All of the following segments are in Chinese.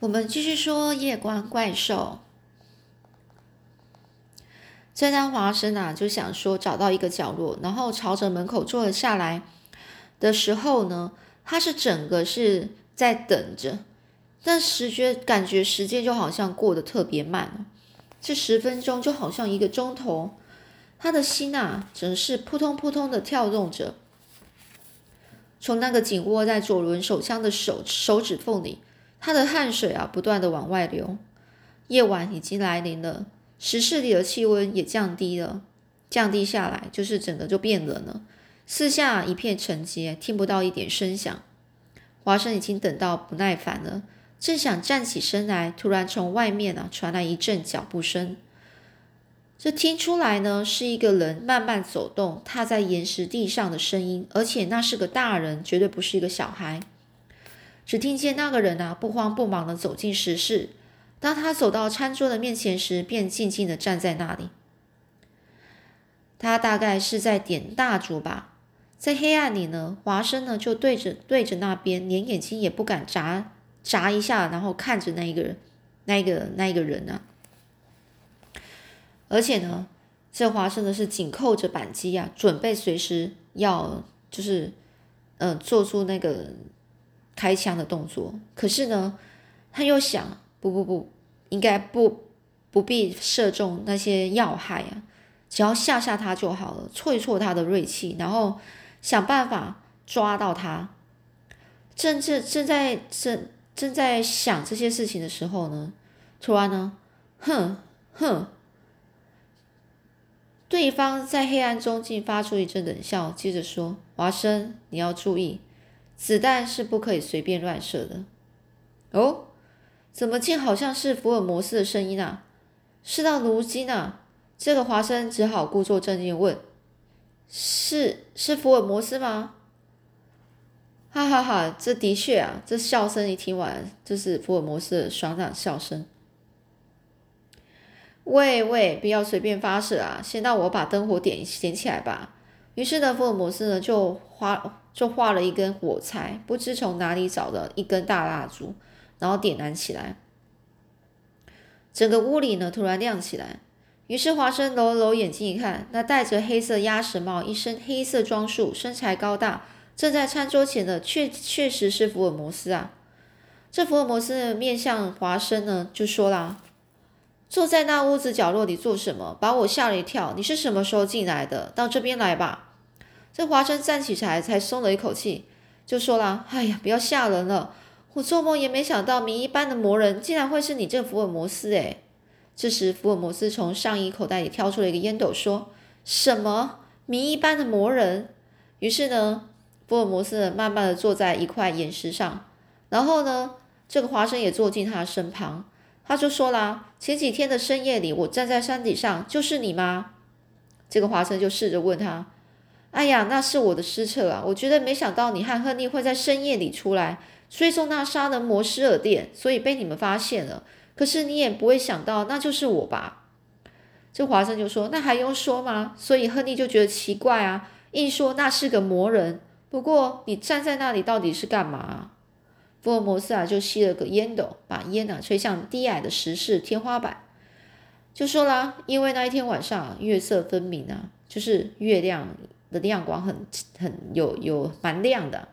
我们继续说夜光怪兽。正当华生啊就想说找到一个角落，然后朝着门口坐了下来的时候呢，他是整个是在等着，但时觉感觉时间就好像过得特别慢这十分钟就好像一个钟头，他的心啊，整是扑通扑通的跳动着，从那个紧握在左轮手枪的手手指缝里。他的汗水啊，不断的往外流。夜晚已经来临了，石室里的气温也降低了，降低下来，就是整个就变冷了。四下一片沉寂，听不到一点声响。华生已经等到不耐烦了，正想站起身来，突然从外面啊传来一阵脚步声。这听出来呢，是一个人慢慢走动，踏在岩石地上的声音，而且那是个大人，绝对不是一个小孩。只听见那个人啊，不慌不忙的走进食室。当他走到餐桌的面前时，便静静的站在那里。他大概是在点蜡烛吧。在黑暗里呢，华生呢就对着对着那边，连眼睛也不敢眨眨一下，然后看着那一个人，那一个那一个人啊。而且呢，这华生呢是紧扣着扳机啊，准备随时要就是嗯做出那个。开枪的动作，可是呢，他又想，不不不，应该不不必射中那些要害啊，只要吓吓他就好了，挫一挫他的锐气，然后想办法抓到他。正正正在正正在想这些事情的时候呢，突然呢，哼哼，对方在黑暗中竟发出一阵冷笑，接着说：“华生，你要注意。”子弹是不可以随便乱射的。哦，怎么竟好像是福尔摩斯的声音啊？事到如今啊，这个华生只好故作镇定问：“是是福尔摩斯吗？”哈哈哈，这的确啊，这笑声一听完，这是福尔摩斯的爽朗笑声。喂喂，不要随便发射啊！先让我把灯火点点起来吧。于是呢，福尔摩斯呢就花。就画了一根火柴，不知从哪里找的一根大蜡烛，然后点燃起来。整个屋里呢突然亮起来。于是华生揉了揉眼睛一看，那戴着黑色鸭舌帽、一身黑色装束、身材高大、正在餐桌前的，确确实是福尔摩斯啊！这福尔摩斯面向华生呢，就说啦：“坐在那屋子角落里做什么？把我吓了一跳。你是什么时候进来的？到这边来吧。”这华生站起来，才松了一口气，就说了：“哎呀，不要吓人了！我做梦也没想到，谜一般的魔人竟然会是你这福尔摩斯。”哎，这时福尔摩斯从上衣口袋里挑出了一个烟斗，说：“什么谜一般的魔人？”于是呢，福尔摩斯慢慢的坐在一块岩石上，然后呢，这个华生也坐进他的身旁，他就说啦：“前几天的深夜里，我站在山顶上，就是你吗？”这个华生就试着问他。哎呀，那是我的失策啊！我觉得没想到你和亨利会在深夜里出来追踪那杀人魔施尔店，所以被你们发现了。可是你也不会想到那就是我吧？这华生就说：“那还用说吗？”所以亨利就觉得奇怪啊，硬说那是个魔人。不过你站在那里到底是干嘛？福尔摩斯啊，就吸了个烟斗，把烟啊吹向低矮的石室天花板，就说啦：“因为那一天晚上月色分明啊，就是月亮。”的亮光很很有有蛮亮的，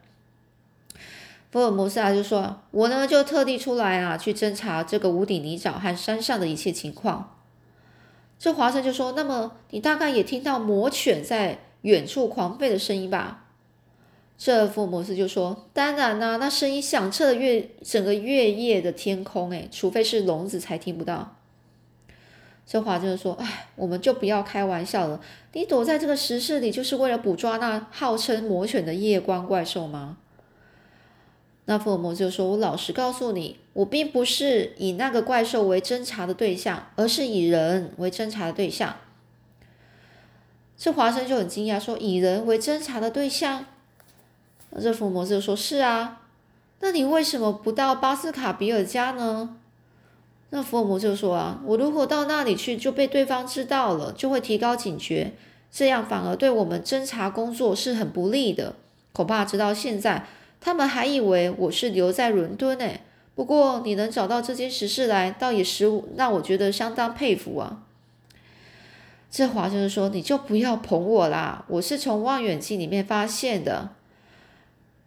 福尔摩斯啊就说：“我呢就特地出来啊去侦查这个无底泥沼和山上的一切情况。”这华生就说：“那么你大概也听到魔犬在远处狂吠的声音吧？”这福尔摩斯就说：“当然啦，那声音响彻了月整个月夜的天空，诶，除非是聋子才听不到。”这华生说：“哎，我们就不要开玩笑了。你躲在这个石室里，就是为了捕捉那号称魔犬的夜光怪兽吗？”那福尔摩斯就说：“我老实告诉你，我并不是以那个怪兽为侦查的对象，而是以人为侦查的对象。”这华生就很惊讶，说：“以人为侦查的对象？”这福尔摩斯就说：“是啊，那你为什么不到巴斯卡比尔家呢？”那福尔摩就说啊，我如果到那里去就被对方知道了，就会提高警觉，这样反而对我们侦查工作是很不利的。恐怕直到现在，他们还以为我是留在伦敦呢，不过你能找到这件实事来，倒也使我让我觉得相当佩服啊。这华生就说：“你就不要捧我啦，我是从望远镜里面发现的。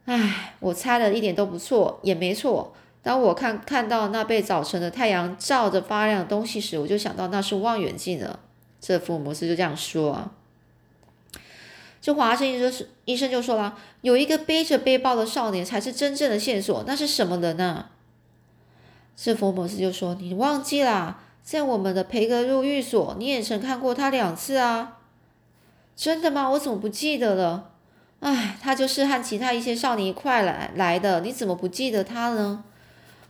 哎，我猜的一点都不错，也没错。当我看看到那被早晨的太阳照着发亮的东西时，我就想到那是望远镜了。”这福尔摩斯就这样说啊。这华生医生是医生就说了：“有一个背着背包的少年才是真正的线索，那是什么人呢？”这福尔摩斯就说：“你忘记啦。”在我们的培格路寓所，你也曾看过他两次啊？真的吗？我怎么不记得了？哎，他就是和其他一些少年一块来来的，你怎么不记得他呢？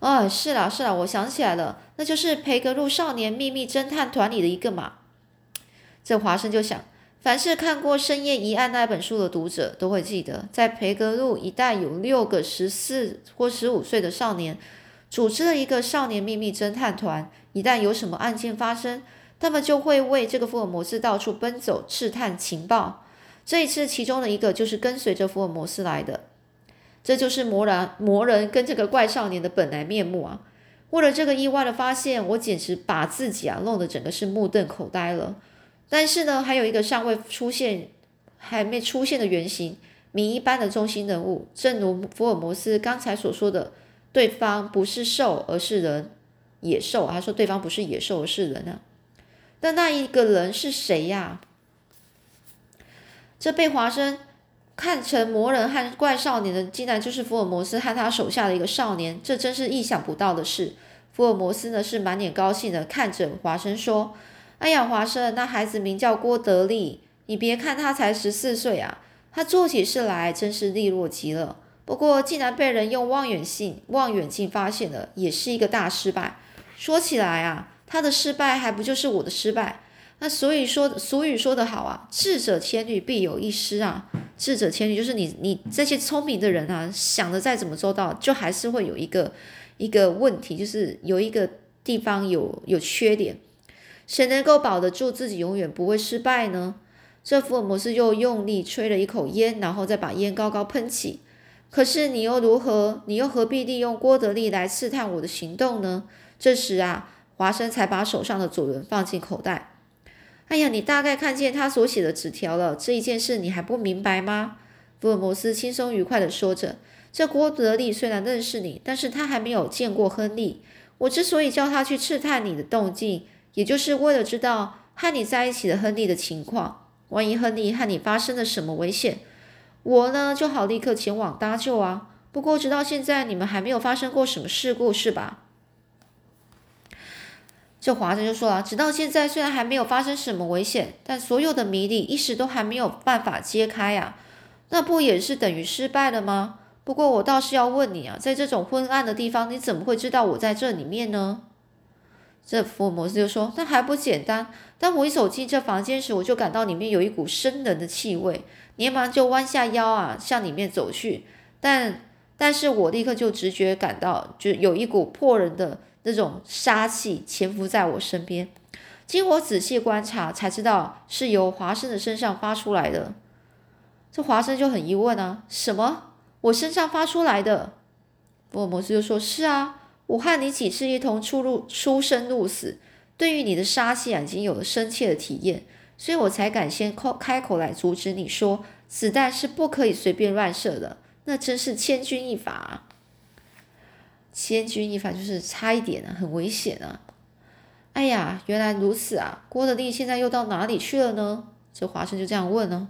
哎，是啦是啦，我想起来了，那就是培格路少年秘密侦探团里的一个嘛。这华生就想，凡是看过《深夜疑案》那本书的读者都会记得，在培格路一带有六个十四或十五岁的少年。组织了一个少年秘密侦探团，一旦有什么案件发生，他们就会为这个福尔摩斯到处奔走，刺探情报。这一次，其中的一个就是跟随着福尔摩斯来的，这就是魔人魔人跟这个怪少年的本来面目啊！为了这个意外的发现，我简直把自己啊弄得整个是目瞪口呆了。但是呢，还有一个尚未出现、还没出现的原型，谜一般的中心人物，正如福尔摩斯刚才所说的。对方不是兽，而是人，野兽。他说对方不是野兽，而是人啊。那那一个人是谁呀？这被华生看成魔人和怪少年的，竟然就是福尔摩斯和他手下的一个少年。这真是意想不到的事。福尔摩斯呢是满脸高兴的看着华生说：“哎呀，华生，那孩子名叫郭德利，你别看他才十四岁啊，他做起事来真是利落极了。”不过，竟然被人用望远镜望远镜发现了，也是一个大失败。说起来啊，他的失败还不就是我的失败？那所以说，俗语说得好啊，“智者千虑，必有一失”啊。智者千虑就是你，你这些聪明的人啊，想的再怎么周到，就还是会有一个一个问题，就是有一个地方有有缺点。谁能够保得住自己永远不会失败呢？这福尔摩斯又用力吹了一口烟，然后再把烟高高喷起。可是你又如何？你又何必利用郭德利来试探我的行动呢？这时啊，华生才把手上的左轮放进口袋。哎呀，你大概看见他所写的纸条了。这一件事你还不明白吗？福尔摩斯轻松愉快地说着。这郭德利虽然认识你，但是他还没有见过亨利。我之所以叫他去刺探你的动静，也就是为了知道和你在一起的亨利的情况。万一亨利和你发生了什么危险？我呢就好立刻前往搭救啊！不过直到现在，你们还没有发生过什么事故，是吧？这华生就说了，直到现在虽然还没有发生什么危险，但所有的谜底一时都还没有办法揭开呀，那不也是等于失败了吗？不过我倒是要问你啊，在这种昏暗的地方，你怎么会知道我在这里面呢？这福尔摩斯就说，那还不简单？当我一走进这房间时，我就感到里面有一股生人的气味。连忙就弯下腰啊，向里面走去，但但是我立刻就直觉感到，就有一股破人的那种杀气潜伏在我身边。经我仔细观察，才知道是由华生的身上发出来的。这华生就很疑问啊，什么？我身上发出来的？福尔摩斯就说：是啊，我和你几次一同出入出生入死，对于你的杀气啊，已经有了深切的体验。所以我才敢先开开口来阻止你说子弹是不可以随便乱射的，那真是千钧一发。千钧一发就是差一点啊，很危险啊！哎呀，原来如此啊！郭德利现在又到哪里去了呢？这华生就这样问呢。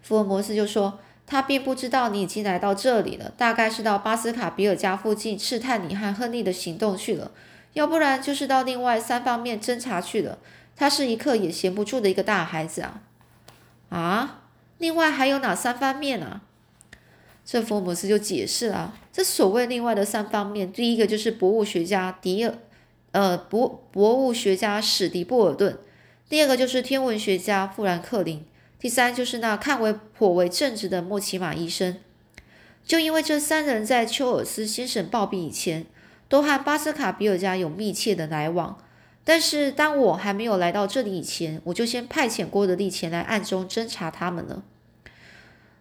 福尔摩斯就说他并不知道你已经来到这里了，大概是到巴斯卡比尔家附近试探你和亨利的行动去了，要不然就是到另外三方面侦查去了。他是一刻也闲不住的一个大孩子啊！啊，另外还有哪三方面啊？这福尔摩斯就解释了，这所谓另外的三方面，第一个就是博物学家迪尔，呃，博博物学家史迪布尔顿；第二个就是天文学家富兰克林；第三就是那看为颇为正直的莫奇马医生。就因为这三人在丘尔斯先生暴毙以前，都和巴斯卡比尔家有密切的来往。但是当我还没有来到这里以前，我就先派遣郭德利前来暗中侦查他们了。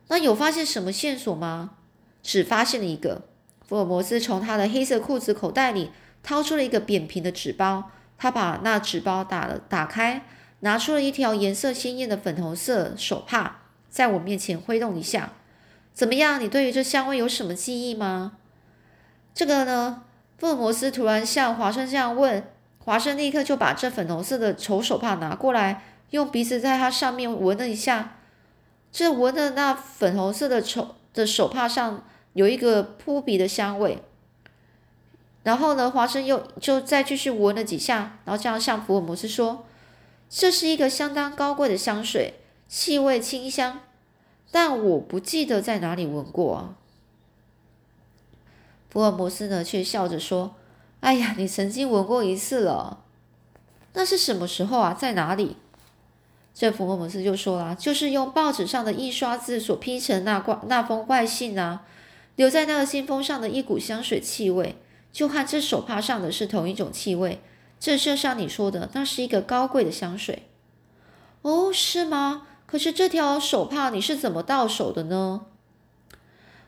那有发现什么线索吗？只发现了一个。福尔摩斯从他的黑色裤子口袋里掏出了一个扁平的纸包，他把那纸包打了打开，拿出了一条颜色鲜艳的粉红色手帕，在我面前挥动一下。怎么样？你对于这香味有什么记忆吗？这个呢？福尔摩斯突然向华生这样问，华生立刻就把这粉红色的丑手帕拿过来，用鼻子在它上面闻了一下。这闻的那粉红色的丑的手帕上有一个扑鼻的香味。然后呢，华生又就再继续闻了几下，然后这样向福尔摩斯说：“这是一个相当高贵的香水，气味清香。”但我不记得在哪里闻过啊。福尔摩斯呢，却笑着说：“哎呀，你曾经闻过一次了，那是什么时候啊？在哪里？”这福尔摩斯就说了：“就是用报纸上的印刷字所拼成那怪那封怪信啊，留在那个信封上的一股香水气味，就和这手帕上的是同一种气味。这就像你说的，那是一个高贵的香水。哦，是吗？”可是这条手帕你是怎么到手的呢？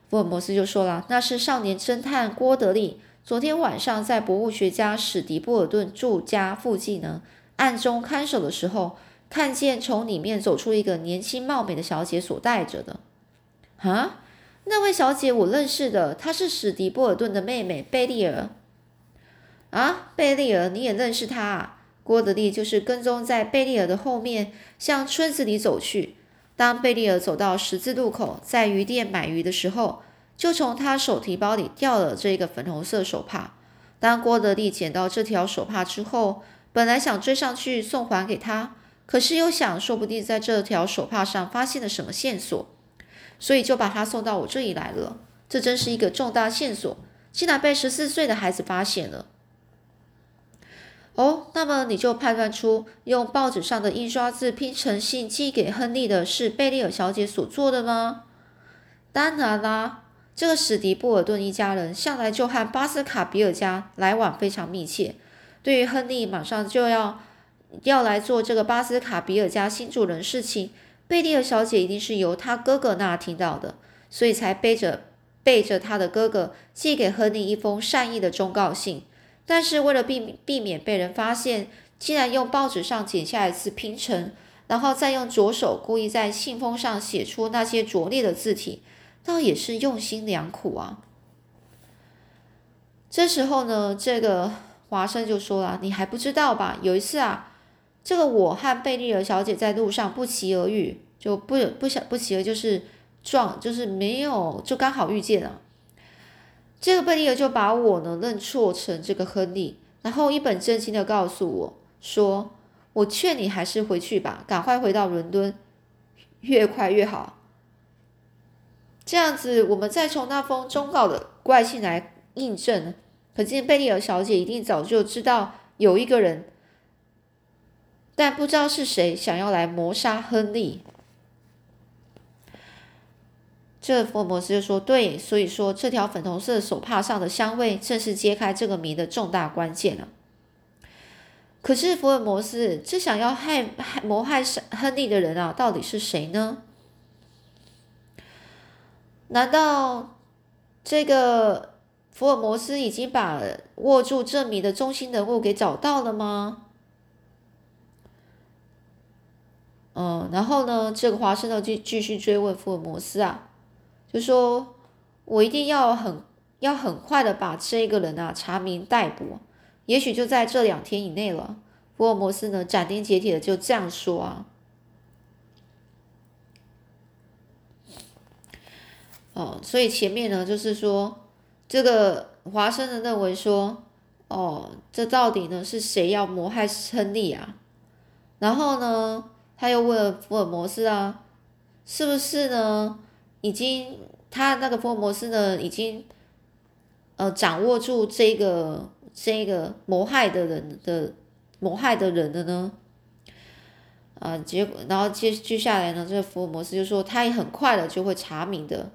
福尔摩斯就说了：“那是少年侦探郭德利昨天晚上在博物学家史迪布尔顿住家附近呢，暗中看守的时候，看见从里面走出一个年轻貌美的小姐所带着的。啊，那位小姐我认识的，她是史迪波尔顿的妹妹贝利尔。啊，贝利尔，你也认识她啊？”郭德利就是跟踪在贝利尔的后面，向村子里走去。当贝利尔走到十字路口，在鱼店买鱼的时候，就从他手提包里掉了这个粉红色手帕。当郭德利捡到这条手帕之后，本来想追上去送还给他，可是又想，说不定在这条手帕上发现了什么线索，所以就把他送到我这里来了。这真是一个重大线索，竟然被十四岁的孩子发现了。哦，那么你就判断出用报纸上的印刷字拼成信寄给亨利的是贝利尔小姐所做的吗？当然啦，这个史迪布尔顿一家人向来就和巴斯卡比尔家来往非常密切。对于亨利马上就要要来做这个巴斯卡比尔家新主人事情，贝蒂尔小姐一定是由她哥哥那听到的，所以才背着背着她的哥哥寄给亨利一封善意的忠告信。但是为了避避免被人发现，竟然用报纸上剪下一次拼成，然后再用左手故意在信封上写出那些拙劣的字体，倒也是用心良苦啊。这时候呢，这个华生就说了：“你还不知道吧？有一次啊，这个我和贝利尔小姐在路上不期而遇，就不不想不期而就是撞，就是没有，就刚好遇见了。”这个贝利尔就把我呢认错成这个亨利，然后一本正经的告诉我说：“我劝你还是回去吧，赶快回到伦敦，越快越好。这样子，我们再从那封忠告的怪信来印证。可见贝利尔小姐一定早就知道有一个人，但不知道是谁想要来谋杀亨利。”这福尔摩斯就说：“对，所以说这条粉红色手帕上的香味，正是揭开这个谜的重大关键了。可是福尔摩斯，这想要害害谋害亨利的人啊，到底是谁呢？难道这个福尔摩斯已经把握住这谜的中心人物给找到了吗？嗯，然后呢，这个华盛顿继继续追问福尔摩斯啊。”就说，我一定要很要很快的把这个人啊查明逮捕，也许就在这两天以内了。福尔摩斯呢斩钉截铁的就这样说啊。哦，所以前面呢就是说，这个华生的认为说，哦，这到底呢是谁要谋害亨利啊？然后呢，他又问福尔摩斯啊，是不是呢？已经，他那个福尔摩斯呢，已经，呃，掌握住这个这个谋害的人的谋害的人的呢，啊，结果，然后接接下来呢，这个福尔摩斯就说，他也很快的就会查明的，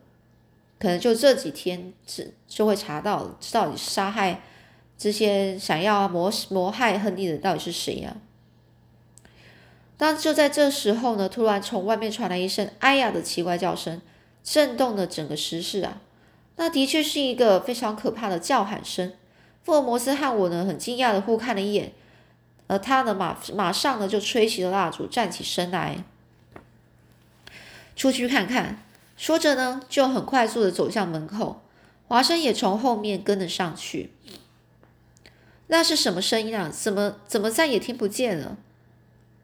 可能就这几天就就会查到，到底杀害这些想要谋谋害亨利的到底是谁呀？但就在这时候呢，突然从外面传来一声“哎呀”的奇怪叫声。震动了整个石室啊！那的确是一个非常可怕的叫喊声。福尔摩斯和我呢，很惊讶的互看了一眼，而他呢，马马上呢就吹熄了蜡烛，站起身来，出去看看。说着呢，就很快速的走向门口。华生也从后面跟了上去。那是什么声音啊？怎么怎么再也听不见了？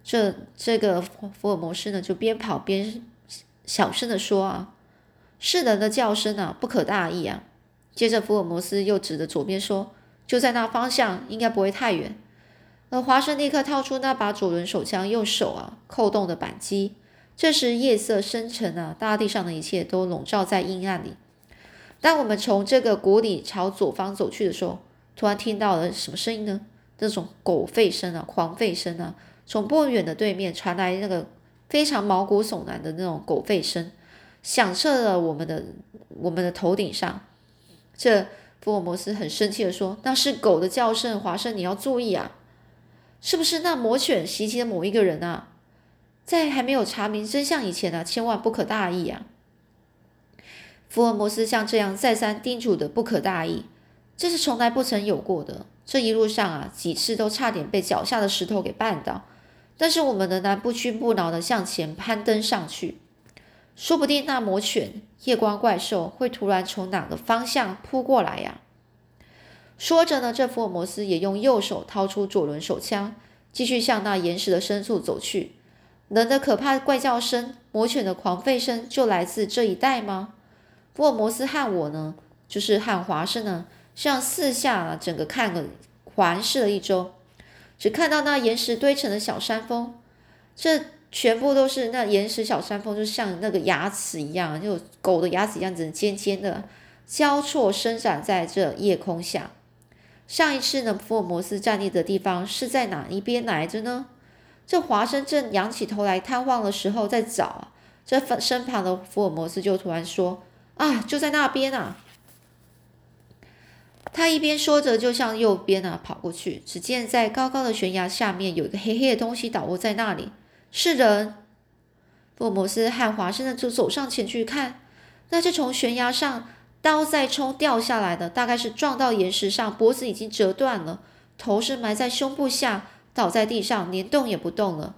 这这个福尔摩斯呢，就边跑边小声的说啊：“是人的叫声啊，不可大意啊。”接着福尔摩斯又指着左边说：“就在那方向，应该不会太远。”而华生立刻掏出那把左轮手枪，用手啊扣动的扳机。这时夜色深沉啊，大地上的一切都笼罩在阴暗里。当我们从这个谷里朝左方走去的时候，突然听到了什么声音呢？那种狗吠声啊，狂吠声啊，从不远的对面传来那个非常毛骨悚然的那种狗吠声，响彻了我们的我们的头顶上。这福尔摩斯很生气的说：“那是狗的叫声，华生，你要注意啊！是不是那魔犬袭击了某一个人啊？在还没有查明真相以前呢，千万不可大意啊！”福尔摩斯像这样再三叮嘱的不可大意。这是从来不曾有过的。这一路上啊，几次都差点被脚下的石头给绊倒，但是我们仍然不屈不挠的向前攀登上去。说不定那魔犬夜光怪兽会突然从哪个方向扑过来呀？说着呢，这福尔摩斯也用右手掏出左轮手枪，继续向那岩石的深处走去。人的可怕怪叫声，魔犬的狂吠声，就来自这一带吗？福尔摩斯和我呢，就是和华生呢。向四下整个看了环视了一周，只看到那岩石堆成的小山峰，这全部都是那岩石小山峰，就像那个牙齿一样，就狗的牙齿一样，子尖尖的，交错伸展在这夜空下。上一次呢，福尔摩斯站立的地方是在哪一边来着呢？这华生正仰起头来探望的时候，在找，这身旁的福尔摩斯就突然说：“啊，就在那边啊！”他一边说着，就向右边啊跑过去。只见在高高的悬崖下面有一个黑黑的东西倒卧在那里，是人。福尔摩斯和华生呢就走上前去看，那是从悬崖上刀在冲掉下来的，大概是撞到岩石上，脖子已经折断了，头是埋在胸部下，倒在地上，连动也不动了。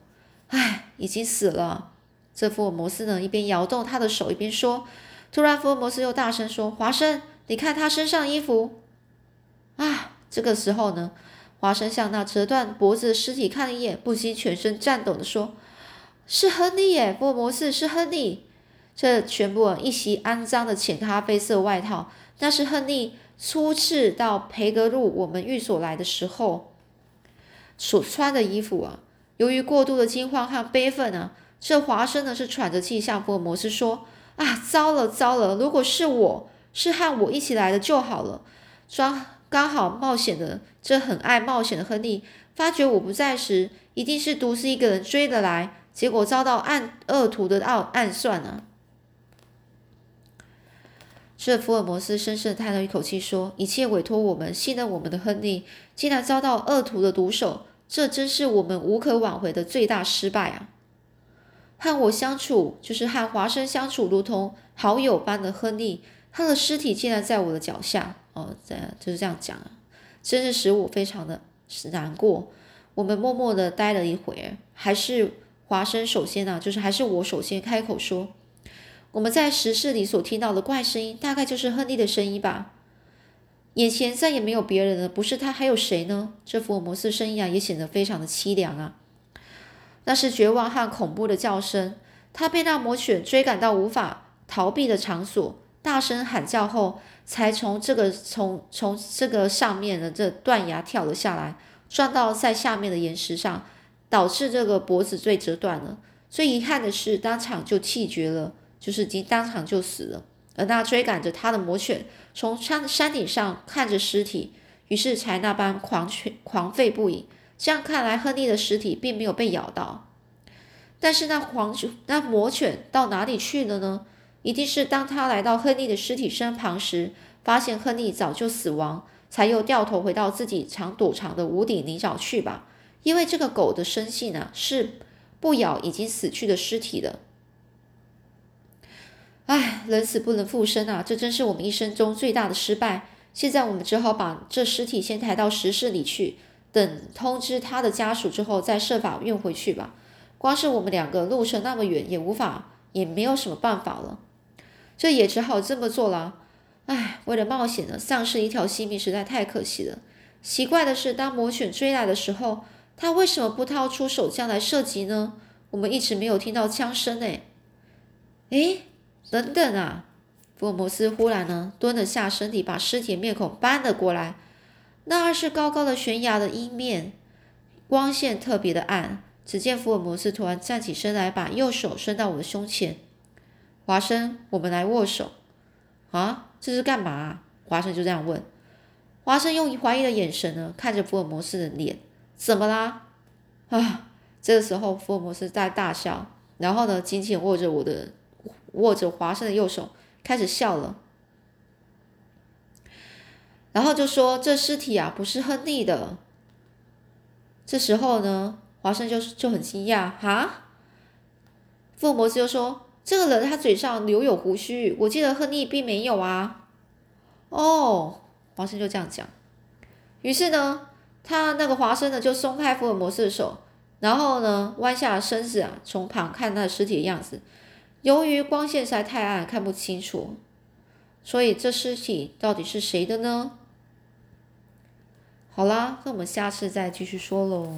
唉，已经死了。这福尔摩斯呢一边摇动他的手，一边说。突然，福尔摩斯又大声说：“华生，你看他身上衣服。”啊！这个时候呢，华生向那折断脖子的尸体看了一眼，不禁全身颤抖的说：“是亨利耶，福尔摩斯是亨利。”这全部一袭肮脏的浅咖啡色外套，那是亨利初次到培格路我们寓所来的时候所穿的衣服啊。由于过度的惊慌和悲愤啊，这华生呢是喘着气向福尔摩斯说：“啊，糟了糟了！如果是我是和我一起来的就好了。”装。刚好冒险的这很爱冒险的亨利，发觉我不在时，一定是独自一个人追了来，结果遭到暗恶徒的暗暗算啊！这福尔摩斯深深叹了一口气，说：“一切委托我们、信任我们的亨利，竟然遭到恶徒的毒手，这真是我们无可挽回的最大失败啊！”和我相处，就是和华生相处，如同好友般的亨利，他的尸体竟然在我的脚下。哦，这就是这样讲啊，真是使我非常的难过。我们默默的待了一会儿，还是华生首先呢，就是还是我首先开口说，我们在石室里所听到的怪声音，大概就是亨利的声音吧。眼前再也没有别人了，不是他还有谁呢？这福尔摩斯声音啊，也显得非常的凄凉啊。那是绝望和恐怖的叫声，他被那魔犬追赶到无法逃避的场所，大声喊叫后。才从这个从从这个上面的这断崖跳了下来，撞到在下面的岩石上，导致这个脖子最折断了。最遗憾的是，当场就气绝了，就是已经当场就死了。而那追赶着他的魔犬从山山顶上看着尸体，于是才那般狂犬狂吠不已。这样看来，亨利的尸体并没有被咬到，但是那狂那魔犬到哪里去了呢？一定是当他来到亨利的尸体身旁时，发现亨利早就死亡，才又掉头回到自己常躲藏的无底泥沼去吧。因为这个狗的生性啊，是不咬已经死去的尸体的。唉，人死不能复生啊！这真是我们一生中最大的失败。现在我们只好把这尸体先抬到石室里去，等通知他的家属之后再设法运回去吧。光是我们两个路程那么远，也无法，也没有什么办法了。这也只好这么做了。唉，为了冒险呢，丧失一条性命实在太可惜了。奇怪的是，当魔犬追来的时候，他为什么不掏出手枪来射击呢？我们一直没有听到枪声呢。诶，等等啊！福尔摩斯忽然呢蹲了下身体，把尸体面孔搬了过来。那是高高的悬崖的阴面，光线特别的暗。只见福尔摩斯突然站起身来，把右手伸到我的胸前。华生，我们来握手。啊，这是干嘛？华生就这样问。华生用怀疑的眼神呢看着福尔摩斯的脸，怎么啦？啊！这个时候，福尔摩斯在大笑，然后呢，紧紧握着我的，握着华生的右手，开始笑了。然后就说：“这尸体啊，不是亨利的。”这时候呢，华生就就很惊讶，哈？福尔摩斯就说：“这个人他嘴上留有胡须，我记得亨利并没有啊。”哦，华生就这样讲。于是呢，他那个华生呢就松开福尔摩斯的手。然后呢，弯下身子啊，从旁看那尸体的样子。由于光线实在太暗，看不清楚，所以这尸体到底是谁的呢？好啦，那我们下次再继续说喽。